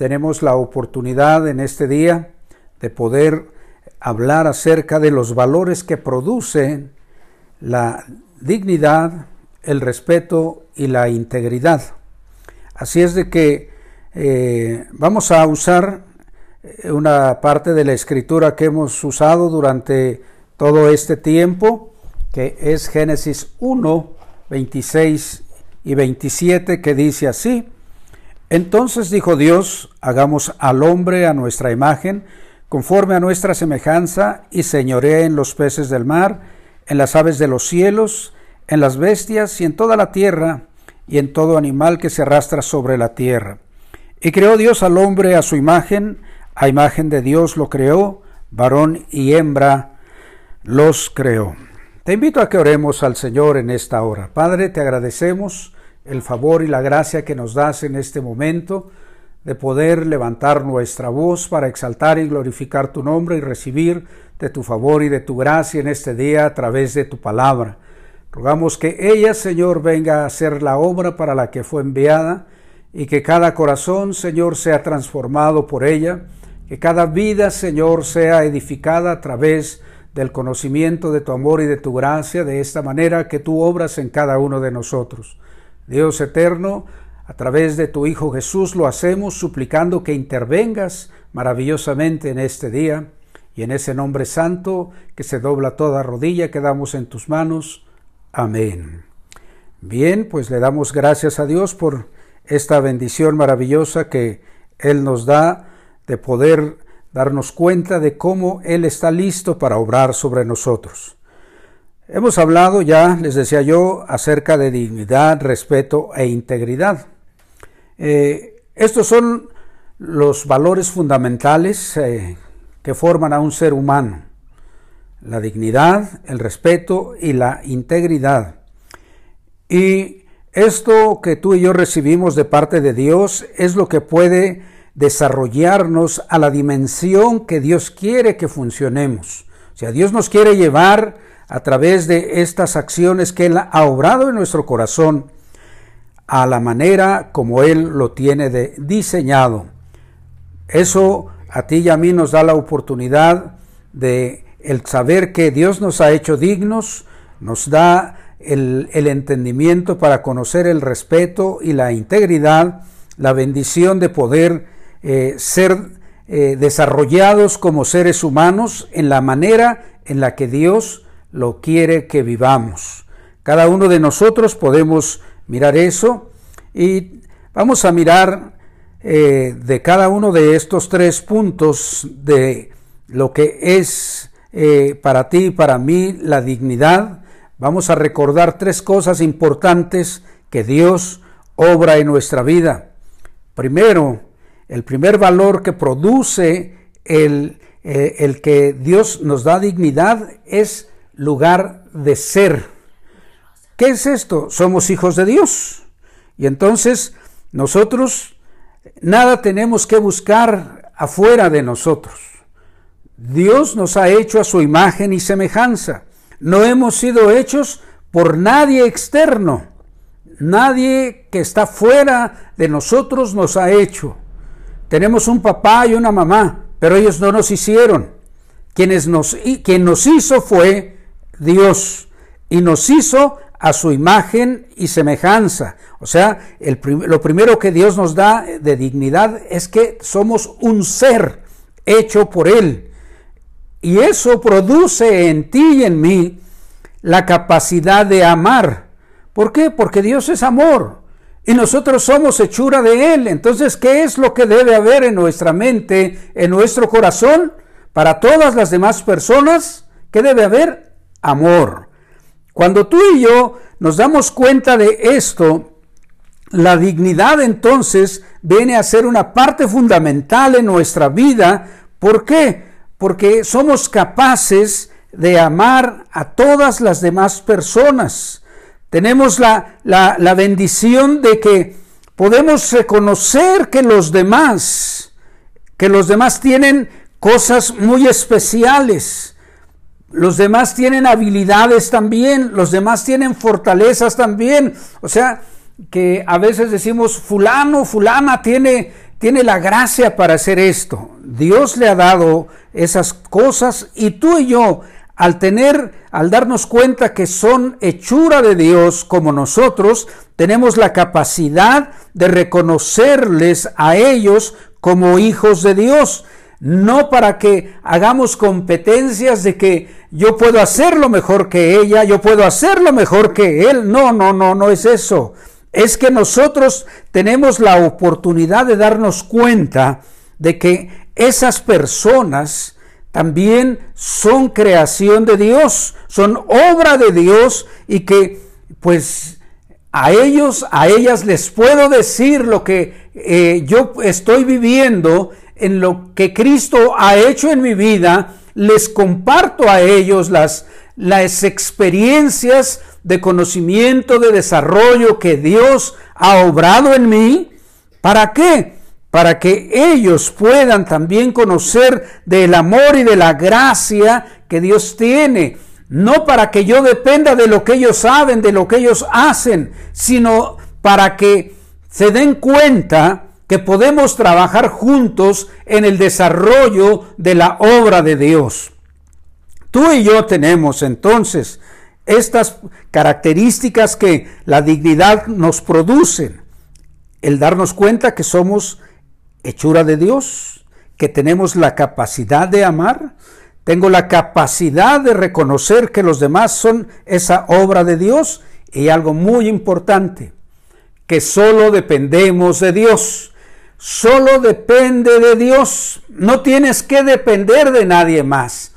tenemos la oportunidad en este día de poder hablar acerca de los valores que producen la dignidad, el respeto y la integridad. Así es de que eh, vamos a usar eh, una parte de la escritura que hemos usado durante todo este tiempo, que es Génesis 1, 26 y 27, que dice así, entonces dijo Dios, hagamos al hombre a nuestra imagen, conforme a nuestra semejanza, y señoree en los peces del mar, en las aves de los cielos, en las bestias y en toda la tierra, y en todo animal que se arrastra sobre la tierra. Y creó Dios al hombre a su imagen, a imagen de Dios lo creó, varón y hembra los creó. Te invito a que oremos al Señor en esta hora. Padre, te agradecemos el favor y la gracia que nos das en este momento de poder levantar nuestra voz para exaltar y glorificar tu nombre y recibir de tu favor y de tu gracia en este día a través de tu palabra. Rogamos que ella, Señor, venga a hacer la obra para la que fue enviada y que cada corazón, Señor, sea transformado por ella, que cada vida, Señor, sea edificada a través del conocimiento de tu amor y de tu gracia, de esta manera que tú obras en cada uno de nosotros. Dios eterno, a través de tu Hijo Jesús lo hacemos suplicando que intervengas maravillosamente en este día y en ese nombre santo que se dobla toda rodilla quedamos en tus manos. Amén. Bien, pues le damos gracias a Dios por esta bendición maravillosa que Él nos da de poder darnos cuenta de cómo Él está listo para obrar sobre nosotros. Hemos hablado ya, les decía yo, acerca de dignidad, respeto e integridad. Eh, estos son los valores fundamentales eh, que forman a un ser humano. La dignidad, el respeto y la integridad. Y esto que tú y yo recibimos de parte de Dios es lo que puede desarrollarnos a la dimensión que Dios quiere que funcionemos. O sea, Dios nos quiere llevar a través de estas acciones que Él ha obrado en nuestro corazón a la manera como Él lo tiene de diseñado. Eso a ti y a mí nos da la oportunidad de el saber que Dios nos ha hecho dignos, nos da el, entendimiento para conocer el respeto y la integridad, la bendición de poder eh, ser eh, desarrollados como seres humanos en la manera en la que Dios lo quiere que vivamos. Cada uno de nosotros podemos mirar eso y vamos a mirar eh, de cada uno de estos tres puntos de lo que es eh, para ti y para mí la dignidad. Vamos a recordar tres cosas importantes que Dios obra en nuestra vida. Primero, el primer valor que produce el, eh, el que Dios nos da dignidad es lugar de ser. ¿Qué es esto? Somos hijos de Dios. Y entonces nosotros nada tenemos que buscar afuera de nosotros. Dios nos ha hecho a su imagen y semejanza. No hemos sido hechos por nadie externo. Nadie que está fuera de nosotros nos ha hecho. Tenemos un papá y una mamá, pero ellos no nos hicieron. Quienes nos, quien nos hizo fue Dios y nos hizo a su imagen y semejanza. O sea, el lo primero que Dios nos da de dignidad es que somos un ser hecho por Él. Y eso produce en ti y en mí la capacidad de amar. ¿Por qué? Porque Dios es amor y nosotros somos hechura de Él. Entonces, ¿qué es lo que debe haber en nuestra mente, en nuestro corazón? Para todas las demás personas, ¿qué debe haber? Amor. Cuando tú y yo nos damos cuenta de esto, la dignidad entonces viene a ser una parte fundamental en nuestra vida. ¿Por qué? Porque somos capaces de amar a todas las demás personas. Tenemos la, la, la bendición de que podemos reconocer que los demás, que los demás tienen cosas muy especiales los demás tienen habilidades también, los demás tienen fortalezas también. O sea, que a veces decimos fulano, fulana tiene, tiene la gracia para hacer esto. Dios le ha dado esas cosas y tú y yo, al tener, al darnos cuenta que son hechura de Dios como nosotros, tenemos la capacidad de reconocerles a ellos como hijos de Dios. No para que hagamos competencias de que yo puedo hacerlo mejor que ella, yo puedo hacerlo mejor que él. No, no, no, no es eso es que nosotros tenemos la oportunidad de darnos cuenta de que esas personas también son creación de Dios, son obra de Dios y que pues a ellos, a ellas les puedo decir lo que eh, yo estoy viviendo en lo que Cristo ha hecho en mi vida, les comparto a ellos las, las experiencias de conocimiento, de desarrollo que Dios ha obrado en mí. ¿Para qué? Para que ellos puedan también conocer del amor y de la gracia que Dios tiene. No para que yo dependa de lo que ellos saben, de lo que ellos hacen, sino para que se den cuenta que podemos trabajar juntos en el desarrollo de la obra de Dios. Tú y yo tenemos entonces estas características que la dignidad nos produce. El darnos cuenta que somos hechura de Dios, que tenemos la capacidad de amar, tengo la capacidad de reconocer que los demás son esa obra de Dios y algo muy importante, que solo dependemos de Dios. Solo depende de Dios. No tienes que depender de nadie más.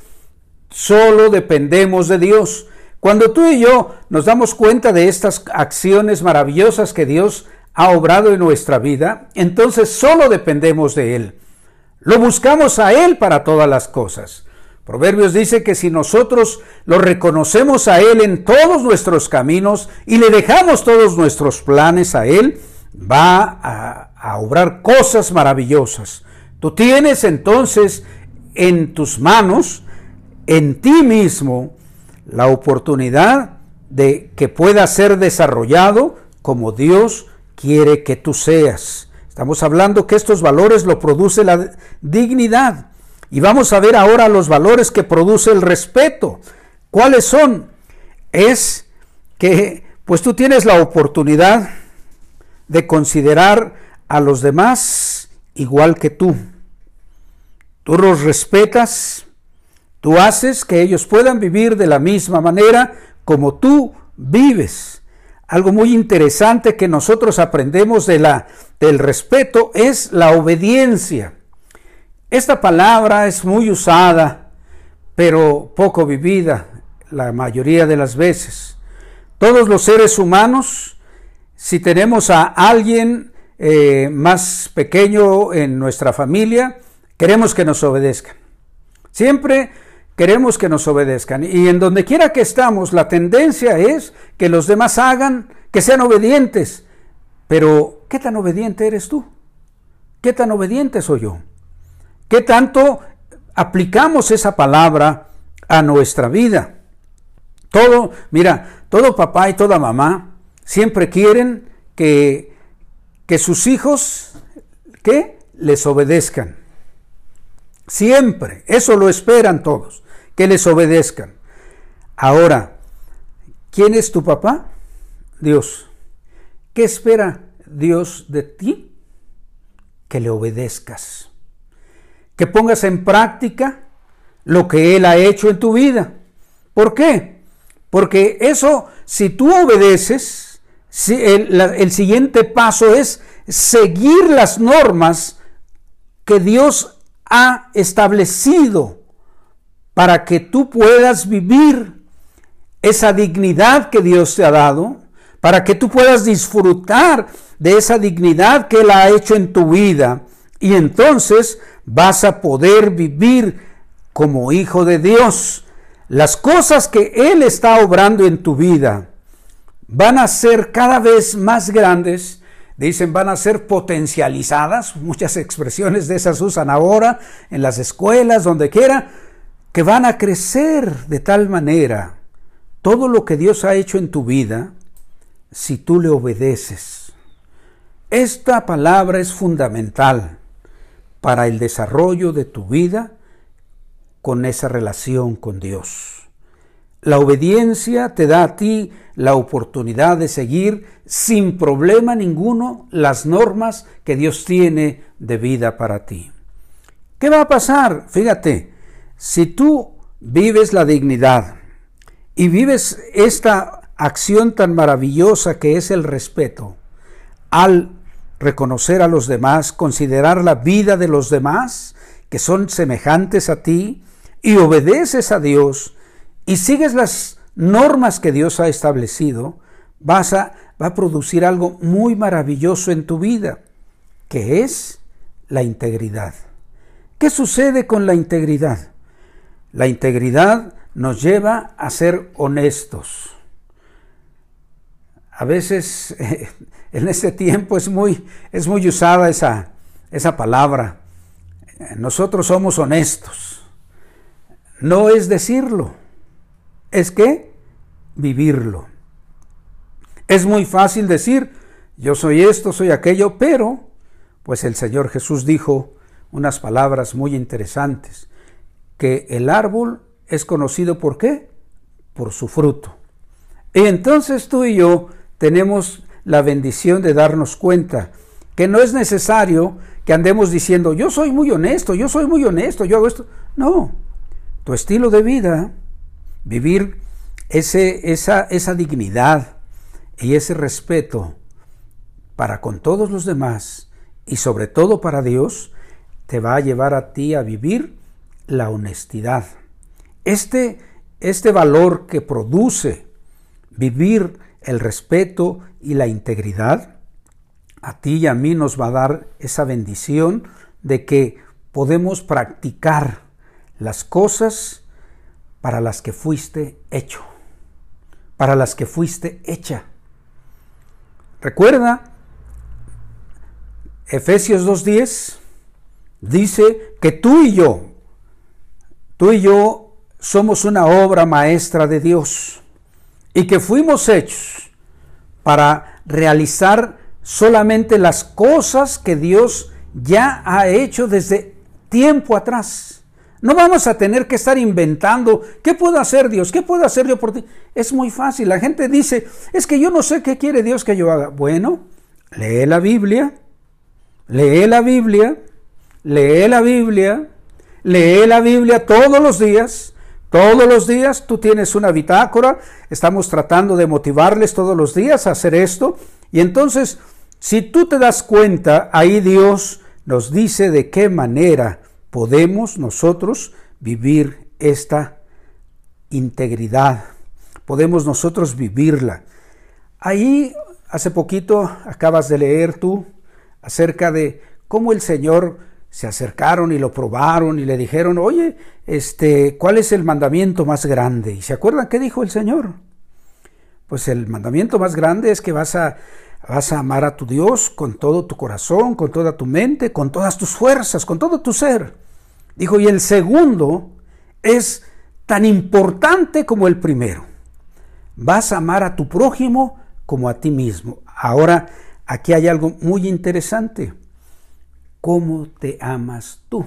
Solo dependemos de Dios. Cuando tú y yo nos damos cuenta de estas acciones maravillosas que Dios ha obrado en nuestra vida, entonces solo dependemos de Él. Lo buscamos a Él para todas las cosas. Proverbios dice que si nosotros lo reconocemos a Él en todos nuestros caminos y le dejamos todos nuestros planes a Él, va a, a obrar cosas maravillosas. Tú tienes entonces en tus manos, en ti mismo, la oportunidad de que pueda ser desarrollado como Dios quiere que tú seas. Estamos hablando que estos valores lo produce la dignidad. Y vamos a ver ahora los valores que produce el respeto. ¿Cuáles son? Es que pues tú tienes la oportunidad de considerar a los demás igual que tú. Tú los respetas, Tú haces que ellos puedan vivir de la misma manera como tú vives. Algo muy interesante que nosotros aprendemos de la, del respeto es la obediencia. Esta palabra es muy usada, pero poco vivida la mayoría de las veces. Todos los seres humanos, si tenemos a alguien eh, más pequeño en nuestra familia, queremos que nos obedezcan. Siempre queremos que nos obedezcan. Y en donde quiera que estamos, la tendencia es que los demás hagan, que sean obedientes. Pero, ¿qué tan obediente eres tú? ¿Qué tan obediente soy yo? ¿Qué tanto aplicamos esa palabra a nuestra vida? Todo, mira, todo papá y toda mamá siempre quieren que, que sus hijos, ¿qué? Les obedezcan. Siempre, eso lo esperan todos que les obedezcan. Ahora, ¿quién es tu papá? Dios. ¿Qué espera Dios de ti? Que le obedezcas. Que pongas en práctica lo que Él ha hecho en tu vida. ¿Por qué? Porque eso, si tú obedeces, el, siguiente paso es seguir las normas que Dios ha establecido para que tú puedas vivir esa dignidad que Dios te ha dado, para que tú puedas disfrutar de esa dignidad que Él ha hecho en tu vida. Y entonces vas a poder vivir como hijo de Dios. Las cosas que Él está obrando en tu vida van a ser cada vez más grandes. Dicen, van a ser potencializadas. Muchas expresiones de esas usan ahora en las escuelas, donde quiera que van a crecer de tal manera todo lo que Dios ha hecho en tu vida si tú le obedeces. Esta palabra es fundamental para el desarrollo de tu vida con esa relación con Dios. La obediencia te da a ti la oportunidad de seguir sin problema ninguno las normas que Dios tiene de vida para ti. ¿Qué va a pasar? Fíjate, si tú vives la dignidad y vives esta acción tan maravillosa que es el respeto, al reconocer a los demás, considerar la vida de los demás, que son semejantes a ti, y obedeces a Dios y sigues las normas que Dios ha establecido, vas a, va a producir algo muy maravilloso en tu vida, que es la integridad. ¿Qué sucede con la integridad? La integridad nos lleva a ser honestos. A veces en este tiempo es muy, es muy usada esa, esa palabra. Nosotros somos honestos no es decirlo, es que vivirlo. Es muy fácil decir, yo soy esto, soy aquello, pero pues el Señor Jesús dijo unas palabras muy interesantes, que el árbol es conocido por qué? Por su fruto. Y entonces tú y yo tenemos la bendición de darnos cuenta que no es necesario que andemos diciendo, yo soy muy honesto, yo soy muy honesto, yo hago esto. No, tu estilo de vida, vivir ese, esa, esa dignidad y ese respeto para con todos los demás y sobre todo para Dios, te va a llevar a ti a vivir la honestidad. Este, este valor que produce vivir el respeto y la integridad, a ti y a mí nos va a dar esa bendición de que podemos practicar las cosas para las que fuiste hecho, para las que fuiste hecha. Recuerda, Efesios 2.10 dice que tú y yo, tú y yo somos una obra maestra de Dios y que fuimos hechos para realizar solamente las cosas que Dios ya ha hecho desde tiempo atrás. No vamos a tener que estar inventando, ¿qué puedo hacer Dios? ¿Qué puedo hacer yo por ti? Es muy fácil. La gente dice, es que yo no sé qué quiere Dios que yo haga. Bueno, lee la Biblia, lee la Biblia, lee la Biblia, lee la Biblia todos los días. Todos los días tú tienes una bitácora, estamos tratando de motivarles todos los días a hacer esto. Y entonces, si tú te das cuenta, ahí Dios nos dice de qué manera podemos nosotros vivir esta integridad, podemos nosotros vivirla. Ahí hace poquito acabas de leer tú acerca de cómo el Señor se acercaron y lo probaron y le dijeron, oye, este, ¿cuál es el mandamiento más grande? ¿Y se acuerdan qué dijo el Señor? Pues el mandamiento más grande es que vas a, vas a amar a tu Dios con todo tu corazón, con toda tu mente, con todas tus fuerzas, con todo tu ser. Dijo, y el segundo es tan importante como el primero. Vas a amar a tu prójimo como a ti mismo. Ahora, aquí hay algo muy interesante. ¿Cómo te amas tú?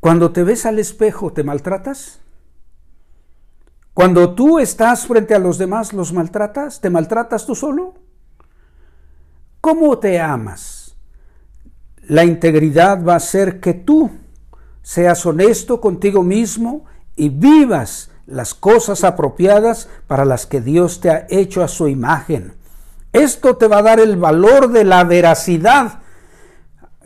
Cuando te ves al espejo, ¿te maltratas? Cuando tú estás frente a los demás, ¿los maltratas? ¿Te maltratas tú solo? ¿Cómo te amas? La integridad va a ser que tú seas honesto contigo mismo y vivas las cosas apropiadas para las que Dios te ha hecho a su imagen. Esto te va a dar el valor de la veracidad.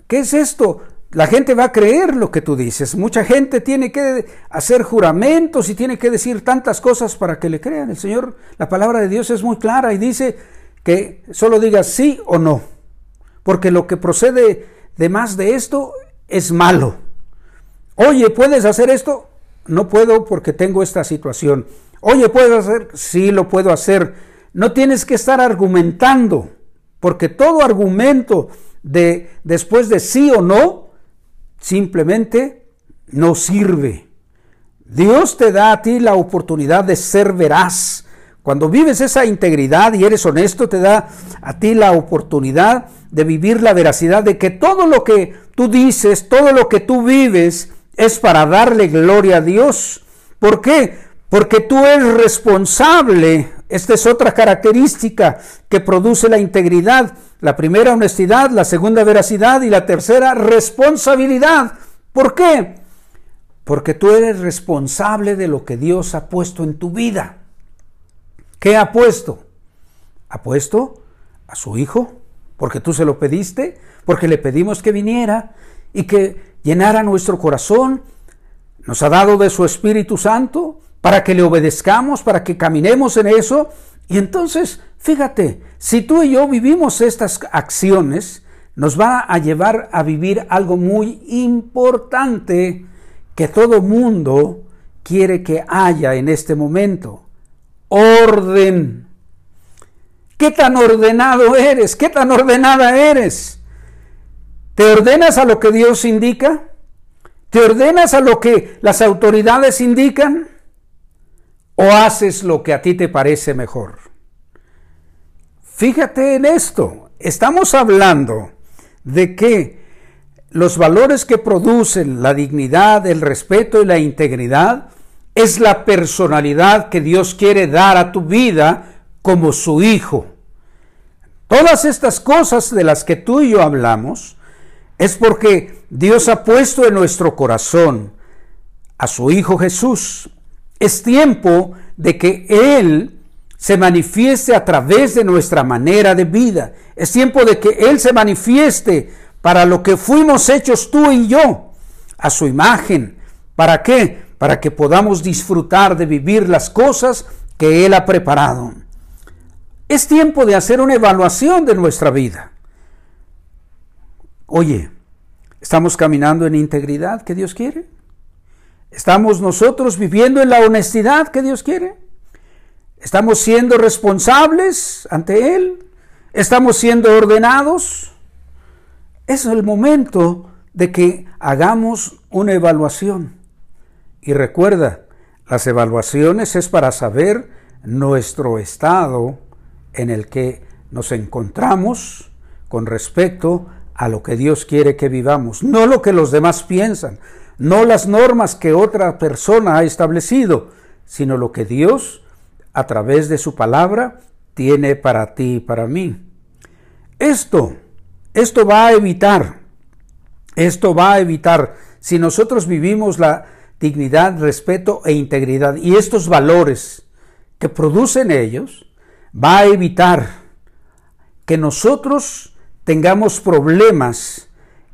¿Qué es esto? La gente va a creer lo que tú dices. Mucha gente tiene que hacer juramentos y tiene que decir tantas cosas para que le crean. El Señor, la palabra de Dios es muy clara y dice que solo digas sí o no. Porque lo que procede de más de esto es malo. Oye, ¿puedes hacer esto? No puedo porque tengo esta situación. Oye, ¿puedo hacer? Sí, lo puedo hacer. No tienes que estar argumentando, porque todo argumento de después de sí o no simplemente no sirve. Dios te da a ti la oportunidad de ser veraz Cuando vives esa integridad y eres honesto, te da a ti la oportunidad de vivir la veracidad de que todo lo que tú dices, todo lo que tú vives es para darle gloria a Dios. ¿Por qué? Porque tú eres responsable. Esta es otra característica que produce la integridad. La primera, honestidad, la segunda, veracidad y la tercera, responsabilidad. ¿Por qué? Porque tú eres responsable de lo que Dios ha puesto en tu vida. ¿Qué ha puesto? Ha puesto a su Hijo, porque tú se lo pediste, porque le pedimos que viniera y que llenara nuestro corazón. Nos ha dado de su Espíritu Santo para que le obedezcamos, para que caminemos en eso. Y entonces, fíjate, si tú y yo vivimos estas acciones, nos va a llevar a vivir algo muy importante que todo mundo quiere que haya en este momento. Orden. ¿Qué tan ordenado eres? ¿Qué tan ordenada eres? ¿Te ordenas a lo que Dios indica? ¿Te ordenas a lo que las autoridades indican? ¿O haces lo que a ti te parece mejor? Fíjate en esto. Estamos hablando de que los valores que producen la dignidad, el respeto y la integridad es la personalidad que Dios quiere dar a tu vida como su hijo. Todas estas cosas de las que tú y yo hablamos es porque Dios ha puesto en nuestro corazón a su Hijo Jesús. Es tiempo de que Él se manifieste a través de nuestra manera de vida. Es tiempo de que Él se manifieste para lo que fuimos hechos tú y yo, a su imagen. ¿Para qué? Para que podamos disfrutar de vivir las cosas que Él ha preparado. Es tiempo de hacer una evaluación de nuestra vida. Oye, ¿estamos caminando en integridad que Dios quiere? ¿Estamos nosotros viviendo en la honestidad que Dios quiere? ¿Estamos siendo responsables ante Él? ¿Estamos siendo ordenados? es el momento de que hagamos una evaluación. Y recuerda, las evaluaciones es para saber nuestro estado en el que nos encontramos con respecto a lo que Dios quiere que vivamos, no lo que los demás piensan, no las normas que otra persona ha establecido, sino lo que Dios, a través de su palabra, tiene para ti y para mí. Esto esto va a evitar, esto va a evitar, si nosotros vivimos la dignidad, respeto e integridad y estos valores que producen ellos, va a evitar que nosotros tengamos problemas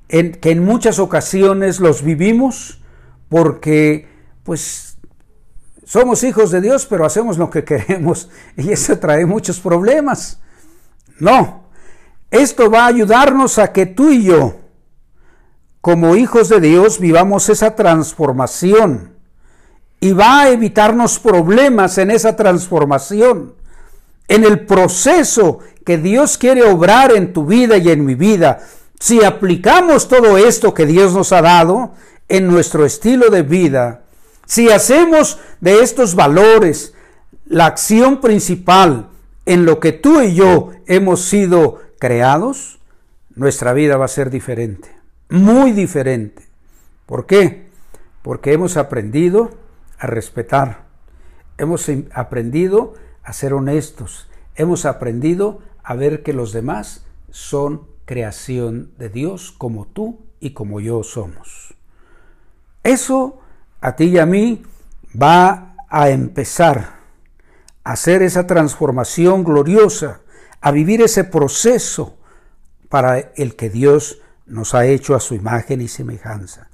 en, que en muchas ocasiones los vivimos porque pues somos hijos de Dios pero hacemos lo que queremos y eso trae muchos problemas. No, esto va a ayudarnos a que tú y yo, como hijos de Dios, vivamos esa transformación y va a evitarnos problemas en esa transformación, en el proceso que Dios quiere obrar en tu vida y en mi vida. Si aplicamos todo esto que Dios nos ha dado en nuestro estilo de vida, si hacemos de estos valores la acción principal en lo que tú y yo hemos sido creados, nuestra vida va a ser diferente, muy diferente. ¿Por qué? Porque hemos aprendido a respetar, hemos aprendido a ser honestos, hemos aprendido a ver que los demás son creación de Dios como tú y como yo somos. Eso a ti y a mí va a empezar a hacer esa transformación gloriosa a vivir ese proceso para el que Dios nos ha hecho a su imagen y semejanza.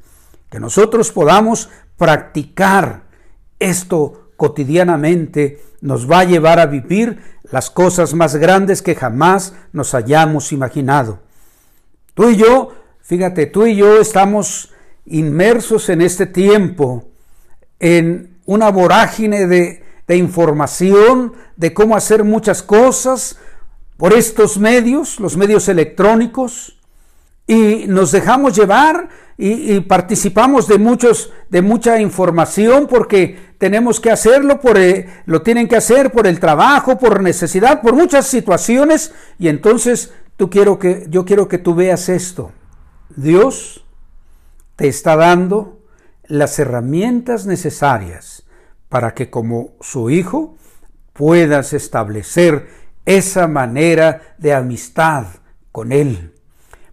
Que nosotros podamos practicar esto cotidianamente nos va a llevar a vivir las cosas más grandes que jamás nos hayamos imaginado. Tú y yo, fíjate, tú y yo estamos inmersos en este tiempo en una vorágine de, información, de cómo hacer muchas cosas, por estos medios, los medios electrónicos, y nos dejamos llevar y, participamos de muchos de mucha información porque tenemos que hacerlo por eh, lo tienen que hacer por el trabajo por necesidad por muchas situaciones. Y entonces tú quiero que yo quiero que tú veas esto. Dios te está dando las herramientas necesarias para que como su hijo puedas establecer esa manera de amistad con él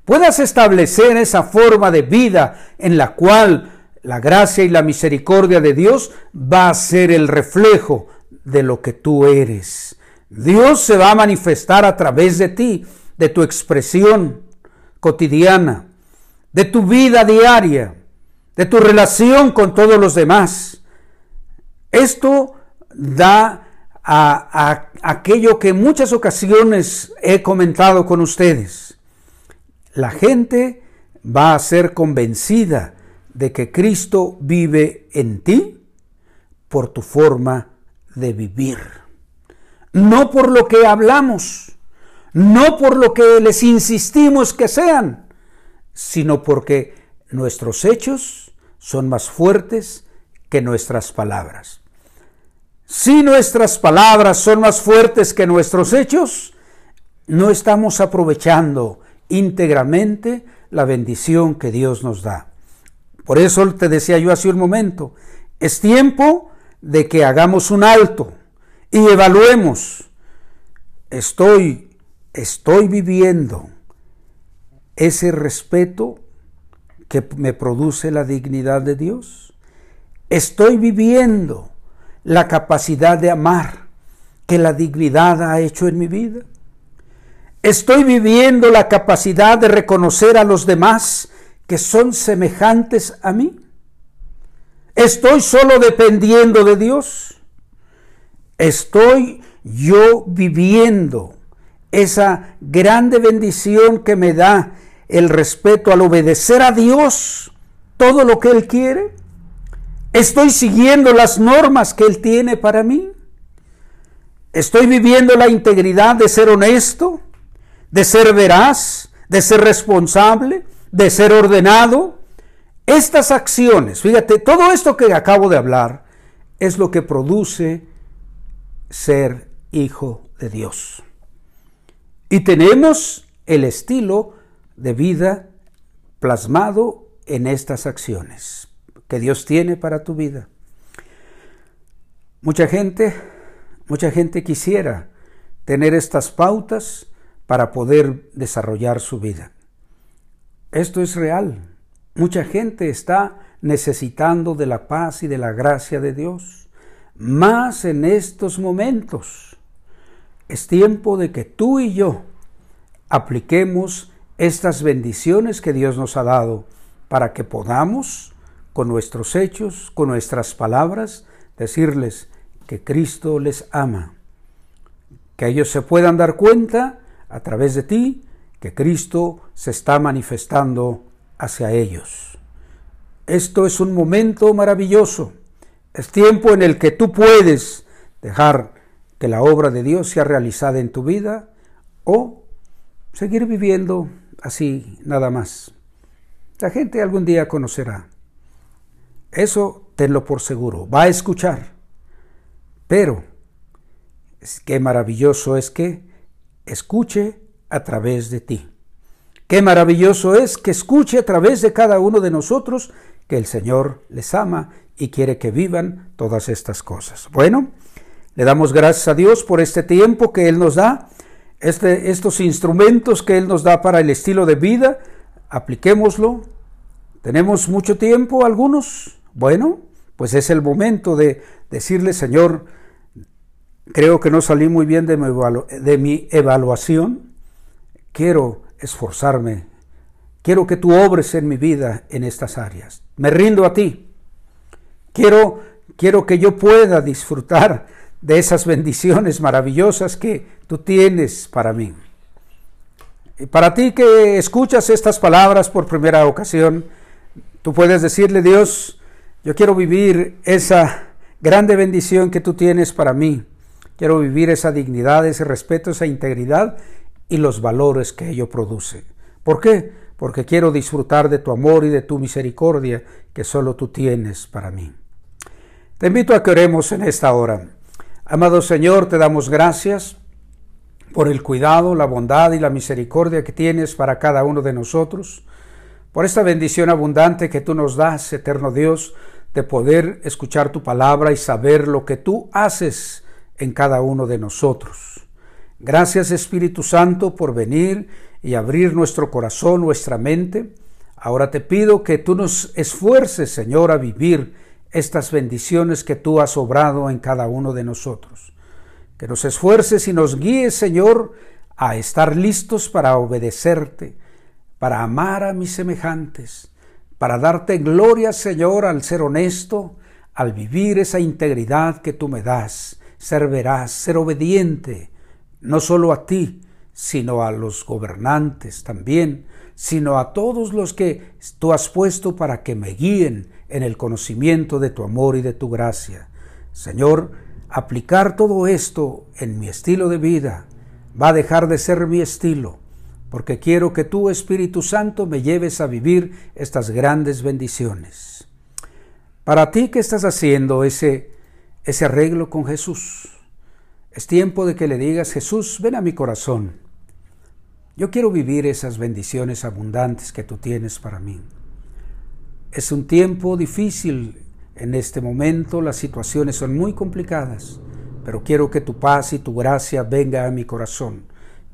puedas establecer esa forma de vida en la cual la gracia y la misericordia de Dios va a ser el reflejo de lo que tú eres. Dios se va a manifestar a través de ti, de tu expresión cotidiana, de tu vida diaria, de tu relación con todos los demás. Esto da a, aquello que en muchas ocasiones he comentado con ustedes la gente va a ser convencida de que Cristo vive en ti por tu forma de vivir. No por lo que hablamos, no por lo que les insistimos que sean, sino porque nuestros hechos son más fuertes que nuestras palabras. Si nuestras palabras son más fuertes que nuestros hechos, no estamos aprovechando íntegramente la bendición que Dios nos da. Por eso te decía yo hace un momento, es tiempo de que hagamos un alto y evaluemos, estoy, estoy viviendo ese respeto que me produce la dignidad de Dios. Estoy viviendo la capacidad de amar que la dignidad ha hecho en mi vida. Estoy viviendo la capacidad de reconocer a los demás que son semejantes a mí. Estoy solo dependiendo de Dios. Estoy yo viviendo esa grande bendición que me da el respeto al obedecer a Dios todo lo que Él quiere. Estoy siguiendo las normas que Él tiene para mí. Estoy viviendo la integridad de ser honesto de ser veraz, de ser responsable, de ser ordenado. Estas acciones, fíjate, todo esto que acabo de hablar es lo que produce ser hijo de Dios. Y tenemos el estilo de vida plasmado en estas acciones que Dios tiene para tu vida. Mucha gente, mucha gente quisiera tener estas pautas para poder desarrollar su vida. Esto es real. Mucha gente está necesitando de la paz y de la gracia de Dios, más en estos momentos. Es tiempo de que tú y yo apliquemos estas bendiciones que Dios nos ha dado para que podamos, con nuestros hechos, con nuestras palabras, decirles que Cristo les ama, que ellos se puedan dar cuenta a través de ti que Cristo se está manifestando hacia ellos. Esto es un momento maravilloso. Es tiempo en el que tú puedes dejar que la obra de Dios sea realizada en tu vida o seguir viviendo así nada más. La gente algún día conocerá. Eso tenlo por seguro. Va a escuchar. Pero qué maravilloso es que escuche a través de ti. Qué maravilloso es que escuche a través de cada uno de nosotros que el Señor les ama y quiere que vivan todas estas cosas. Bueno, le damos gracias a Dios por este tiempo que Él nos da, este, estos instrumentos que Él nos da para el estilo de vida. Apliquémoslo. ¿Tenemos mucho tiempo algunos? Bueno, pues es el momento de decirle, Señor, creo que no salí muy bien de mi, de mi evaluación. Quiero esforzarme. Quiero que tú obres en mi vida en estas áreas. Me rindo a ti. Quiero, quiero que yo pueda disfrutar de esas bendiciones maravillosas que tú tienes para mí. Y para ti que escuchas estas palabras por primera ocasión, tú puedes decirle, Dios, yo quiero vivir esa grande bendición que tú tienes para mí. Quiero vivir esa dignidad, ese respeto, esa integridad y los valores que ello produce. ¿Por qué? porque quiero disfrutar de tu amor y de tu misericordia que solo tú tienes para mí. Te invito a que oremos en esta hora. Amado Señor, te damos gracias por el cuidado, la bondad y la misericordia que tienes para cada uno de nosotros, por esta bendición abundante que tú nos das, eterno Dios, de poder escuchar tu palabra y saber lo que tú haces en cada uno de nosotros. Gracias Espíritu Santo por venir y abrir nuestro corazón, nuestra mente. Ahora te pido que tú nos esfuerces, Señor, a vivir estas bendiciones que tú has obrado en cada uno de nosotros. Que nos esfuerces y nos guíes, Señor, a estar listos para obedecerte, para amar a mis semejantes, para darte gloria, Señor, al ser honesto, al vivir esa integridad que tú me das, ser ser obediente, no solo a ti, sino a los gobernantes también, sino a todos los que tú has puesto para que me guíen en el conocimiento de tu amor y de tu gracia. Señor, aplicar todo esto en mi estilo de vida va a dejar de ser mi estilo, porque quiero que tú, Espíritu Santo, me lleves a vivir estas grandes bendiciones. Para ti que estás haciendo ese, ese arreglo con Jesús, es tiempo de que le digas, Jesús, ven a mi corazón. Yo quiero vivir esas bendiciones abundantes que tú tienes para mí. Es un tiempo difícil en este momento, las situaciones son muy complicadas, pero quiero que tu paz y tu gracia venga a mi corazón.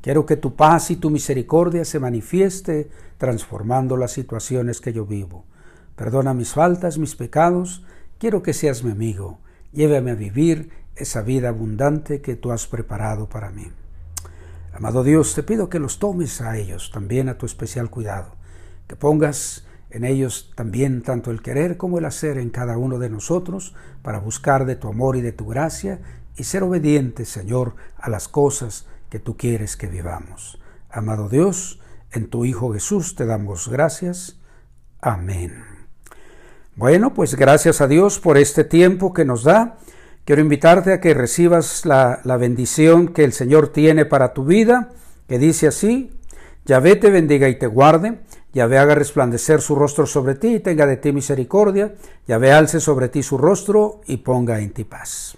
Quiero que tu paz y tu misericordia se manifieste transformando las situaciones que yo vivo. Perdona mis faltas, mis pecados. Quiero que seas mi amigo. Llévame a vivir esa vida abundante que tú has preparado para mí. Amado Dios, te pido que los tomes a ellos también a tu especial cuidado, que pongas en ellos también tanto el querer como el hacer en cada uno de nosotros para buscar de tu amor y de tu gracia y ser obedientes, Señor, a las cosas que tú quieres que vivamos. Amado Dios, en tu Hijo Jesús te damos gracias. Amén. Bueno, pues gracias a Dios por este tiempo que nos da. Quiero invitarte a que recibas la, la bendición que el Señor tiene para tu vida, que dice así, Yahvé te bendiga y te guarde, Yahvé haga resplandecer su rostro sobre ti y tenga de ti misericordia, Yahvé alce sobre ti su rostro y ponga en ti paz.